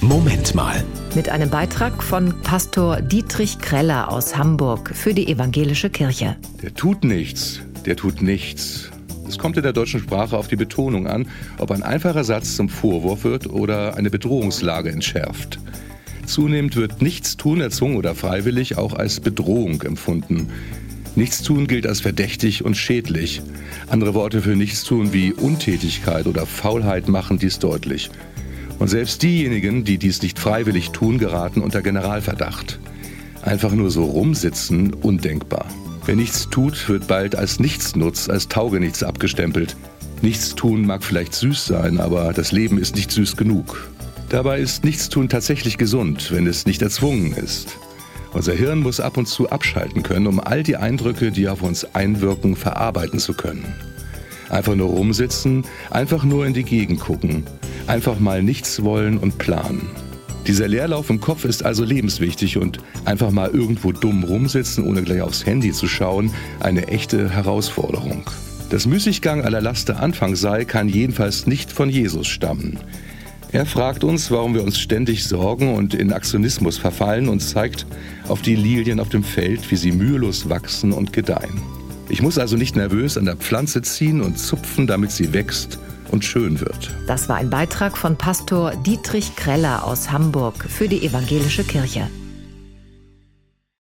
Moment mal. Mit einem Beitrag von Pastor Dietrich Kreller aus Hamburg für die Evangelische Kirche. Der tut nichts, der tut nichts. Es kommt in der deutschen Sprache auf die Betonung an, ob ein einfacher Satz zum Vorwurf wird oder eine Bedrohungslage entschärft. Zunehmend wird Nichtstun erzwungen oder freiwillig auch als Bedrohung empfunden. Nichtstun gilt als verdächtig und schädlich. Andere Worte für Nichtstun wie Untätigkeit oder Faulheit machen dies deutlich. Und selbst diejenigen, die dies nicht freiwillig tun, geraten unter Generalverdacht. Einfach nur so rumsitzen, undenkbar. Wer nichts tut, wird bald als Nichtsnutz, als Taugenichts abgestempelt. Nichtstun mag vielleicht süß sein, aber das Leben ist nicht süß genug. Dabei ist Nichtstun tatsächlich gesund, wenn es nicht erzwungen ist. Unser Hirn muss ab und zu abschalten können, um all die Eindrücke, die auf uns einwirken, verarbeiten zu können. Einfach nur rumsitzen, einfach nur in die Gegend gucken, einfach mal nichts wollen und planen. Dieser Leerlauf im Kopf ist also lebenswichtig und einfach mal irgendwo dumm rumsitzen, ohne gleich aufs Handy zu schauen, eine echte Herausforderung. Dass Müßiggang aller Laster Anfang sei, kann jedenfalls nicht von Jesus stammen. Er fragt uns, warum wir uns ständig sorgen und in Aktionismus verfallen und zeigt auf die Lilien auf dem Feld, wie sie mühelos wachsen und gedeihen. Ich muss also nicht nervös an der Pflanze ziehen und zupfen, damit sie wächst und schön wird. Das war ein Beitrag von Pastor Dietrich Kreller aus Hamburg für die Evangelische Kirche.